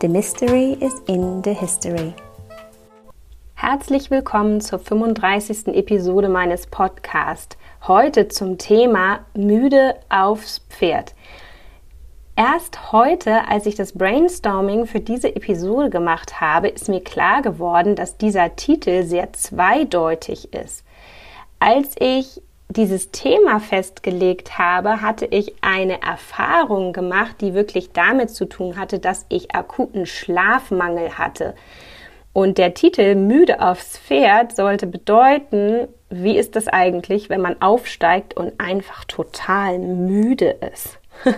The Mystery is in the History. Herzlich willkommen zur 35. Episode meines Podcasts. Heute zum Thema Müde aufs Pferd. Erst heute, als ich das Brainstorming für diese Episode gemacht habe, ist mir klar geworden, dass dieser Titel sehr zweideutig ist. Als ich dieses Thema festgelegt habe, hatte ich eine Erfahrung gemacht, die wirklich damit zu tun hatte, dass ich akuten Schlafmangel hatte. Und der Titel Müde aufs Pferd sollte bedeuten, wie ist das eigentlich, wenn man aufsteigt und einfach total müde ist?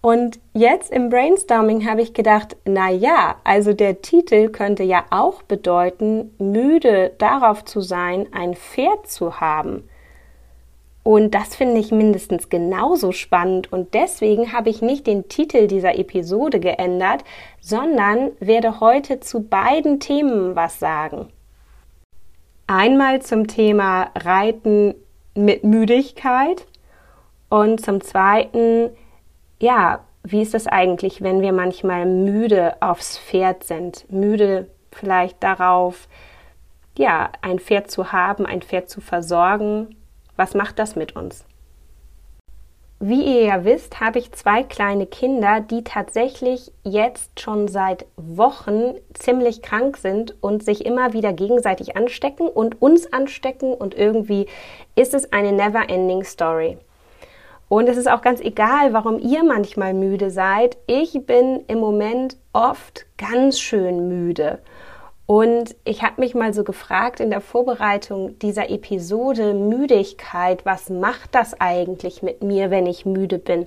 und jetzt im Brainstorming habe ich gedacht, na ja, also der Titel könnte ja auch bedeuten, müde darauf zu sein, ein Pferd zu haben. Und das finde ich mindestens genauso spannend und deswegen habe ich nicht den Titel dieser Episode geändert, sondern werde heute zu beiden Themen was sagen. Einmal zum Thema Reiten mit Müdigkeit und zum zweiten, ja, wie ist das eigentlich, wenn wir manchmal müde aufs Pferd sind? Müde vielleicht darauf, ja, ein Pferd zu haben, ein Pferd zu versorgen was macht das mit uns? Wie ihr ja wisst, habe ich zwei kleine Kinder, die tatsächlich jetzt schon seit Wochen ziemlich krank sind und sich immer wieder gegenseitig anstecken und uns anstecken und irgendwie ist es eine never-ending Story. Und es ist auch ganz egal, warum ihr manchmal müde seid. Ich bin im Moment oft ganz schön müde. Und ich habe mich mal so gefragt in der Vorbereitung dieser Episode Müdigkeit, was macht das eigentlich mit mir, wenn ich müde bin?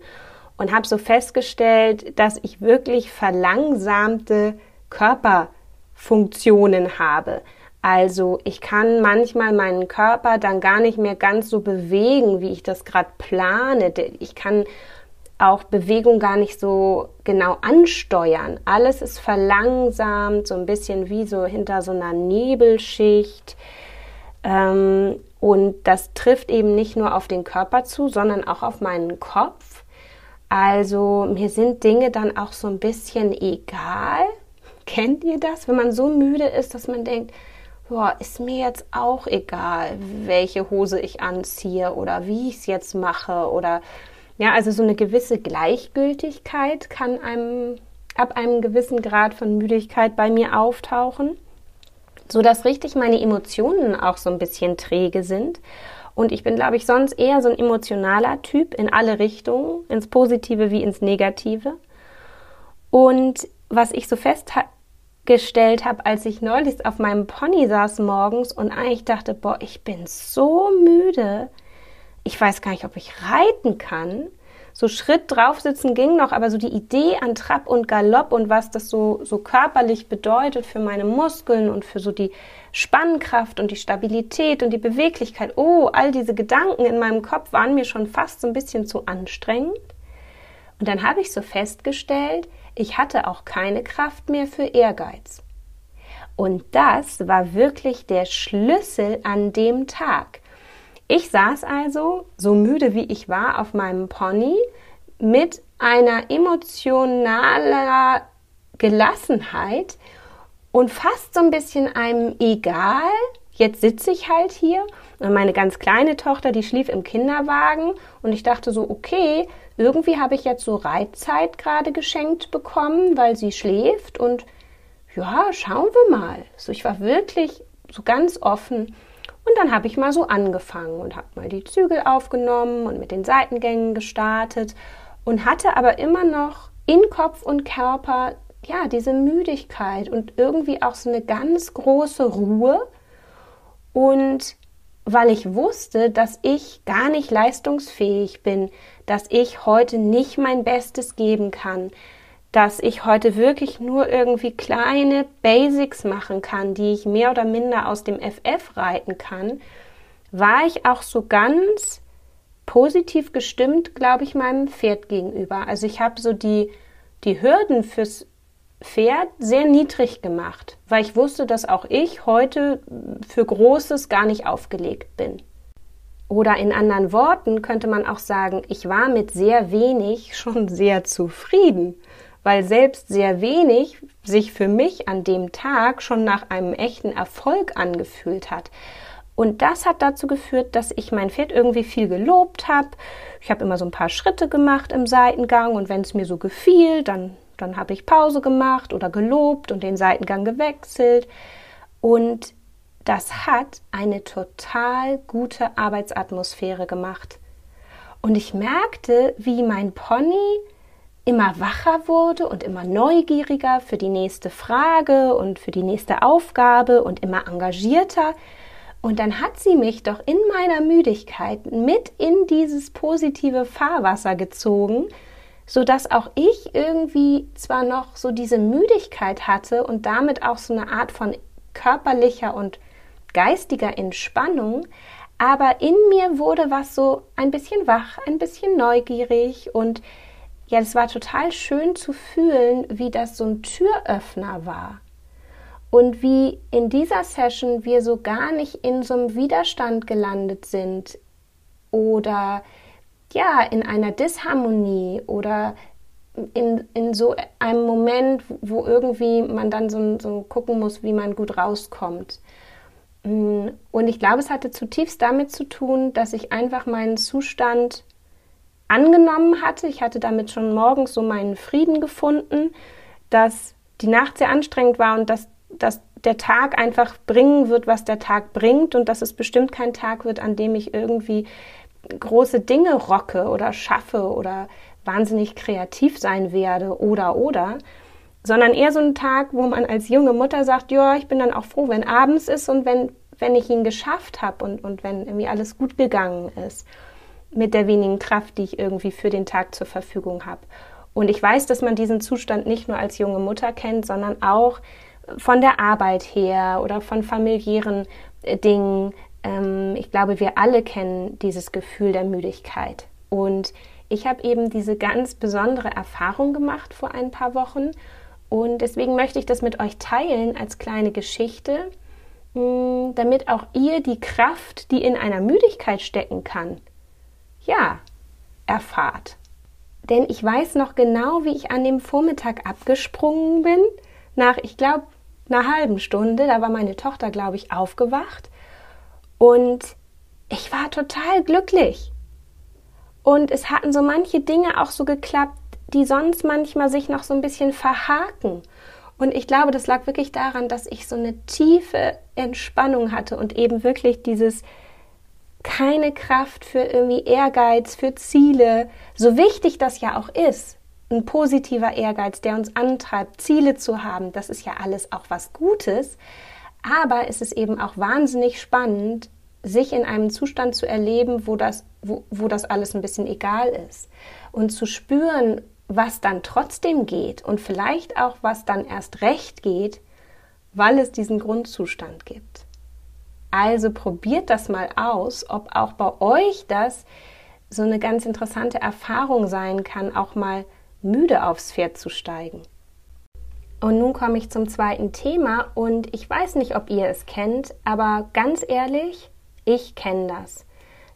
Und habe so festgestellt, dass ich wirklich verlangsamte Körperfunktionen habe. Also ich kann manchmal meinen Körper dann gar nicht mehr ganz so bewegen, wie ich das gerade plane. Ich kann auch Bewegung gar nicht so genau ansteuern. Alles ist verlangsamt, so ein bisschen wie so hinter so einer Nebelschicht. Ähm, und das trifft eben nicht nur auf den Körper zu, sondern auch auf meinen Kopf. Also mir sind Dinge dann auch so ein bisschen egal. Kennt ihr das, wenn man so müde ist, dass man denkt, boah, ist mir jetzt auch egal, welche Hose ich anziehe oder wie ich es jetzt mache oder ja, also so eine gewisse Gleichgültigkeit kann einem ab einem gewissen Grad von Müdigkeit bei mir auftauchen, so dass richtig meine Emotionen auch so ein bisschen träge sind. Und ich bin, glaube ich, sonst eher so ein emotionaler Typ in alle Richtungen, ins Positive wie ins Negative. Und was ich so festgestellt habe, als ich neulich auf meinem Pony saß morgens und eigentlich dachte, boah, ich bin so müde, ich weiß gar nicht, ob ich reiten kann. So Schritt draufsitzen ging noch, aber so die Idee an Trab und Galopp und was das so, so körperlich bedeutet für meine Muskeln und für so die Spannkraft und die Stabilität und die Beweglichkeit. Oh, all diese Gedanken in meinem Kopf waren mir schon fast so ein bisschen zu anstrengend. Und dann habe ich so festgestellt, ich hatte auch keine Kraft mehr für Ehrgeiz. Und das war wirklich der Schlüssel an dem Tag. Ich saß also, so müde wie ich war, auf meinem Pony mit einer emotionaler Gelassenheit und fast so ein bisschen einem egal. Jetzt sitze ich halt hier und meine ganz kleine Tochter, die schlief im Kinderwagen und ich dachte so, okay, irgendwie habe ich jetzt so Reitzeit gerade geschenkt bekommen, weil sie schläft und ja, schauen wir mal. So, ich war wirklich so ganz offen und dann habe ich mal so angefangen und habe mal die Zügel aufgenommen und mit den Seitengängen gestartet und hatte aber immer noch in Kopf und Körper ja diese Müdigkeit und irgendwie auch so eine ganz große Ruhe. Und weil ich wusste, dass ich gar nicht leistungsfähig bin, dass ich heute nicht mein Bestes geben kann, dass ich heute wirklich nur irgendwie kleine Basics machen kann, die ich mehr oder minder aus dem FF reiten kann, war ich auch so ganz positiv gestimmt, glaube ich, meinem Pferd gegenüber. Also ich habe so die, die Hürden fürs Pferd sehr niedrig gemacht, weil ich wusste, dass auch ich heute für Großes gar nicht aufgelegt bin. Oder in anderen Worten könnte man auch sagen, ich war mit sehr wenig schon sehr zufrieden, weil selbst sehr wenig sich für mich an dem Tag schon nach einem echten Erfolg angefühlt hat. Und das hat dazu geführt, dass ich mein Pferd irgendwie viel gelobt habe. Ich habe immer so ein paar Schritte gemacht im Seitengang und wenn es mir so gefiel, dann, dann habe ich Pause gemacht oder gelobt und den Seitengang gewechselt. Und das hat eine total gute Arbeitsatmosphäre gemacht. Und ich merkte, wie mein Pony immer wacher wurde und immer neugieriger für die nächste Frage und für die nächste Aufgabe und immer engagierter. Und dann hat sie mich doch in meiner Müdigkeit mit in dieses positive Fahrwasser gezogen, so dass auch ich irgendwie zwar noch so diese Müdigkeit hatte und damit auch so eine Art von körperlicher und geistiger Entspannung, aber in mir wurde was so ein bisschen wach, ein bisschen neugierig und ja, es war total schön zu fühlen, wie das so ein Türöffner war und wie in dieser Session wir so gar nicht in so einem Widerstand gelandet sind oder ja, in einer Disharmonie oder in, in so einem Moment, wo irgendwie man dann so, so gucken muss, wie man gut rauskommt. Mm, und ich glaube, es hatte zutiefst damit zu tun, dass ich einfach meinen Zustand angenommen hatte. Ich hatte damit schon morgens so meinen Frieden gefunden, dass die Nacht sehr anstrengend war und dass dass der Tag einfach bringen wird, was der Tag bringt und dass es bestimmt kein Tag wird, an dem ich irgendwie große Dinge rocke oder schaffe oder wahnsinnig kreativ sein werde oder oder, sondern eher so ein Tag, wo man als junge Mutter sagt, ja, ich bin dann auch froh, wenn abends ist und wenn, wenn ich ihn geschafft habe und, und wenn irgendwie alles gut gegangen ist mit der wenigen Kraft, die ich irgendwie für den Tag zur Verfügung habe. Und ich weiß, dass man diesen Zustand nicht nur als junge Mutter kennt, sondern auch von der Arbeit her oder von familiären äh, Dingen. Ähm, ich glaube, wir alle kennen dieses Gefühl der Müdigkeit. Und ich habe eben diese ganz besondere Erfahrung gemacht vor ein paar Wochen. Und deswegen möchte ich das mit euch teilen als kleine Geschichte, mm, damit auch ihr die Kraft, die in einer Müdigkeit stecken kann, ja, erfahrt. Denn ich weiß noch genau, wie ich an dem Vormittag abgesprungen bin. Nach, ich glaube, einer halben Stunde, da war meine Tochter, glaube ich, aufgewacht und ich war total glücklich. Und es hatten so manche Dinge auch so geklappt, die sonst manchmal sich noch so ein bisschen verhaken. Und ich glaube, das lag wirklich daran, dass ich so eine tiefe Entspannung hatte und eben wirklich dieses keine Kraft für irgendwie Ehrgeiz, für Ziele, so wichtig das ja auch ist ein positiver Ehrgeiz, der uns antreibt, Ziele zu haben, das ist ja alles auch was Gutes. Aber es ist eben auch wahnsinnig spannend, sich in einem Zustand zu erleben, wo das, wo, wo das alles ein bisschen egal ist. Und zu spüren, was dann trotzdem geht und vielleicht auch, was dann erst recht geht, weil es diesen Grundzustand gibt. Also probiert das mal aus, ob auch bei euch das so eine ganz interessante Erfahrung sein kann, auch mal müde aufs Pferd zu steigen. Und nun komme ich zum zweiten Thema und ich weiß nicht, ob ihr es kennt, aber ganz ehrlich, ich kenne das.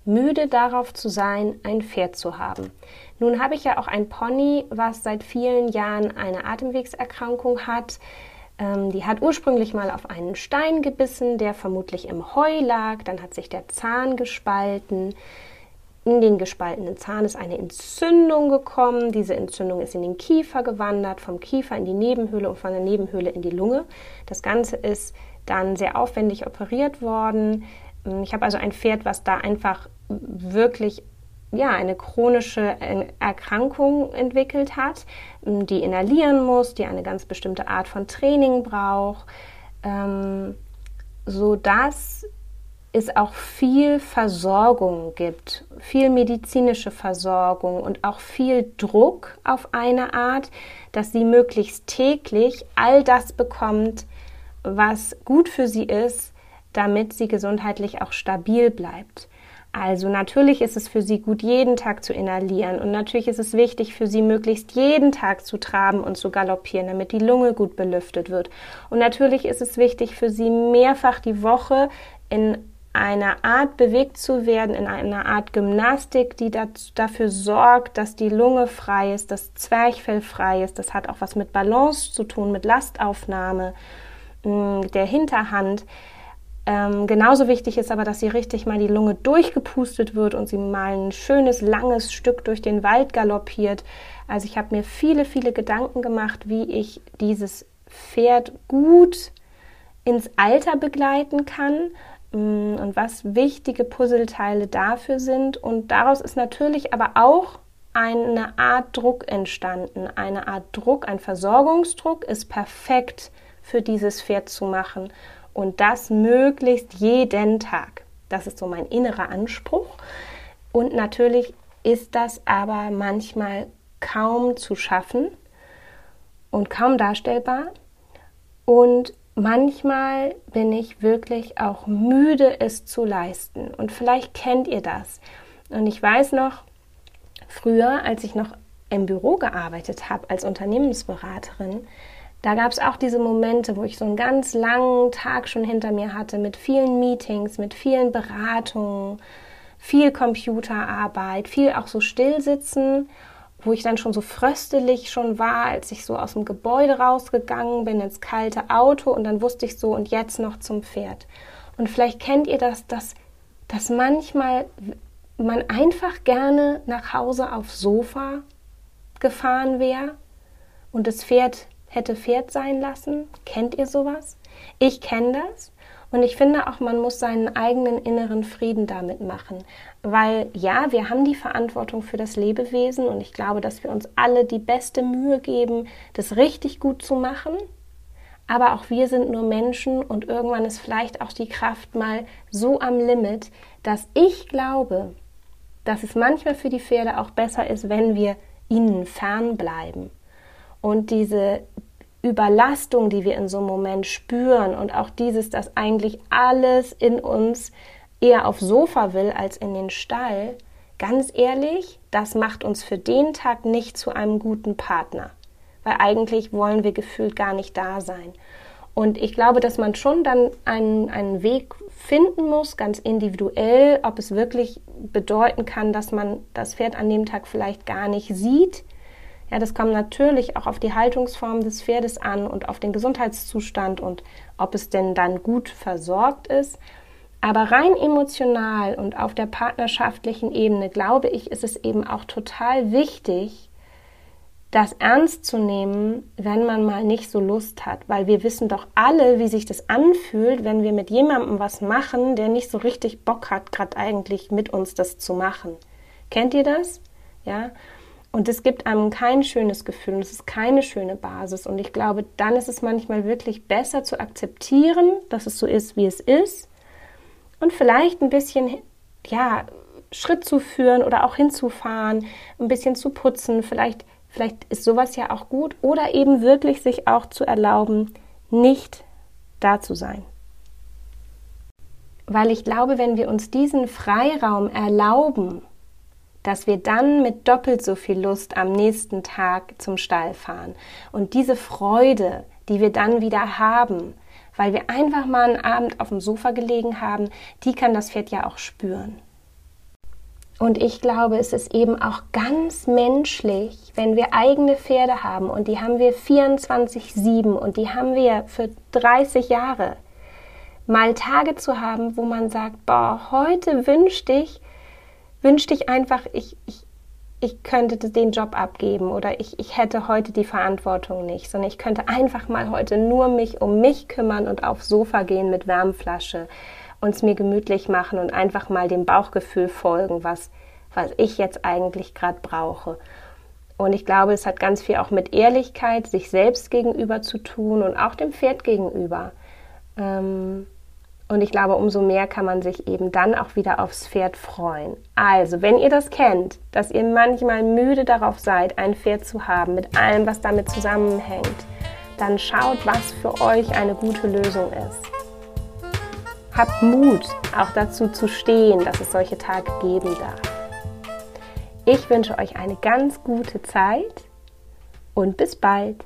Müde darauf zu sein, ein Pferd zu haben. Nun habe ich ja auch ein Pony, was seit vielen Jahren eine Atemwegserkrankung hat. Ähm, die hat ursprünglich mal auf einen Stein gebissen, der vermutlich im Heu lag. Dann hat sich der Zahn gespalten. In den gespaltenen Zahn ist eine Entzündung gekommen. Diese Entzündung ist in den Kiefer gewandert, vom Kiefer in die Nebenhöhle und von der Nebenhöhle in die Lunge. Das Ganze ist dann sehr aufwendig operiert worden. Ich habe also ein Pferd, was da einfach wirklich ja, eine chronische Erkrankung entwickelt hat, die inhalieren muss, die eine ganz bestimmte Art von Training braucht, ähm, so dass es auch viel Versorgung gibt, viel medizinische Versorgung und auch viel Druck auf eine Art, dass sie möglichst täglich all das bekommt, was gut für sie ist, damit sie gesundheitlich auch stabil bleibt. Also natürlich ist es für sie gut, jeden Tag zu inhalieren und natürlich ist es wichtig für sie, möglichst jeden Tag zu traben und zu galoppieren, damit die Lunge gut belüftet wird. Und natürlich ist es wichtig für sie, mehrfach die Woche in einer Art bewegt zu werden, in einer Art Gymnastik, die dafür sorgt, dass die Lunge frei ist, das Zwerchfell frei ist. Das hat auch was mit Balance zu tun, mit Lastaufnahme mm, der Hinterhand. Ähm, genauso wichtig ist aber, dass sie richtig mal die Lunge durchgepustet wird und sie mal ein schönes, langes Stück durch den Wald galoppiert. Also ich habe mir viele, viele Gedanken gemacht, wie ich dieses Pferd gut ins Alter begleiten kann mm, und was wichtige Puzzleteile dafür sind. Und daraus ist natürlich aber auch eine Art Druck entstanden. Eine Art Druck, ein Versorgungsdruck ist perfekt für dieses Pferd zu machen und das möglichst jeden Tag. Das ist so mein innerer Anspruch. Und natürlich ist das aber manchmal kaum zu schaffen und kaum darstellbar. Und manchmal bin ich wirklich auch müde, es zu leisten. Und vielleicht kennt ihr das. Und ich weiß noch, früher, als ich noch im Büro gearbeitet habe als Unternehmensberaterin, da gab es auch diese Momente, wo ich so einen ganz langen Tag schon hinter mir hatte mit vielen Meetings, mit vielen Beratungen, viel Computerarbeit, viel auch so stillsitzen, wo ich dann schon so fröstelig schon war, als ich so aus dem Gebäude rausgegangen bin ins kalte Auto und dann wusste ich so und jetzt noch zum Pferd. Und vielleicht kennt ihr das, dass, dass manchmal man einfach gerne nach Hause aufs Sofa gefahren wäre und das Pferd hätte Pferd sein lassen. Kennt ihr sowas? Ich kenne das. Und ich finde auch, man muss seinen eigenen inneren Frieden damit machen. Weil ja, wir haben die Verantwortung für das Lebewesen und ich glaube, dass wir uns alle die beste Mühe geben, das richtig gut zu machen. Aber auch wir sind nur Menschen und irgendwann ist vielleicht auch die Kraft mal so am Limit, dass ich glaube, dass es manchmal für die Pferde auch besser ist, wenn wir ihnen fernbleiben. Und diese Überlastung, die wir in so einem Moment spüren und auch dieses, dass eigentlich alles in uns eher aufs Sofa will als in den Stall, ganz ehrlich, das macht uns für den Tag nicht zu einem guten Partner, weil eigentlich wollen wir gefühlt gar nicht da sein. Und ich glaube, dass man schon dann einen, einen Weg finden muss, ganz individuell, ob es wirklich bedeuten kann, dass man das Pferd an dem Tag vielleicht gar nicht sieht, ja, das kommt natürlich auch auf die Haltungsform des Pferdes an und auf den Gesundheitszustand und ob es denn dann gut versorgt ist. Aber rein emotional und auf der partnerschaftlichen Ebene, glaube ich, ist es eben auch total wichtig, das ernst zu nehmen, wenn man mal nicht so Lust hat, weil wir wissen doch alle, wie sich das anfühlt, wenn wir mit jemandem was machen, der nicht so richtig Bock hat, gerade eigentlich mit uns das zu machen. Kennt ihr das? Ja? Und es gibt einem kein schönes Gefühl und es ist keine schöne Basis. Und ich glaube, dann ist es manchmal wirklich besser zu akzeptieren, dass es so ist, wie es ist. Und vielleicht ein bisschen, ja, Schritt zu führen oder auch hinzufahren, ein bisschen zu putzen. Vielleicht, vielleicht ist sowas ja auch gut. Oder eben wirklich sich auch zu erlauben, nicht da zu sein. Weil ich glaube, wenn wir uns diesen Freiraum erlauben, dass wir dann mit doppelt so viel Lust am nächsten Tag zum Stall fahren. Und diese Freude, die wir dann wieder haben, weil wir einfach mal einen Abend auf dem Sofa gelegen haben, die kann das Pferd ja auch spüren. Und ich glaube, es ist eben auch ganz menschlich, wenn wir eigene Pferde haben und die haben wir 24-7 und die haben wir für 30 Jahre, mal Tage zu haben, wo man sagt, boah, heute wünschte ich, wünschte ich einfach, ich, ich, ich könnte den Job abgeben oder ich, ich hätte heute die Verantwortung nicht, sondern ich könnte einfach mal heute nur mich um mich kümmern und aufs Sofa gehen mit Wärmflasche, uns mir gemütlich machen und einfach mal dem Bauchgefühl folgen, was, was ich jetzt eigentlich gerade brauche. Und ich glaube, es hat ganz viel auch mit Ehrlichkeit sich selbst gegenüber zu tun und auch dem Pferd gegenüber. Ähm, Und ich glaube, umso mehr kann man sich eben dann auch wieder aufs Pferd freuen. Also, wenn ihr das kennt, dass ihr manchmal müde darauf seid, ein Pferd zu haben, mit allem, was damit zusammenhängt, dann schaut, was für euch eine gute Lösung ist. Habt Mut, auch dazu zu stehen, dass es solche Tage geben darf. Ich wünsche euch eine ganz gute Zeit und bis bald.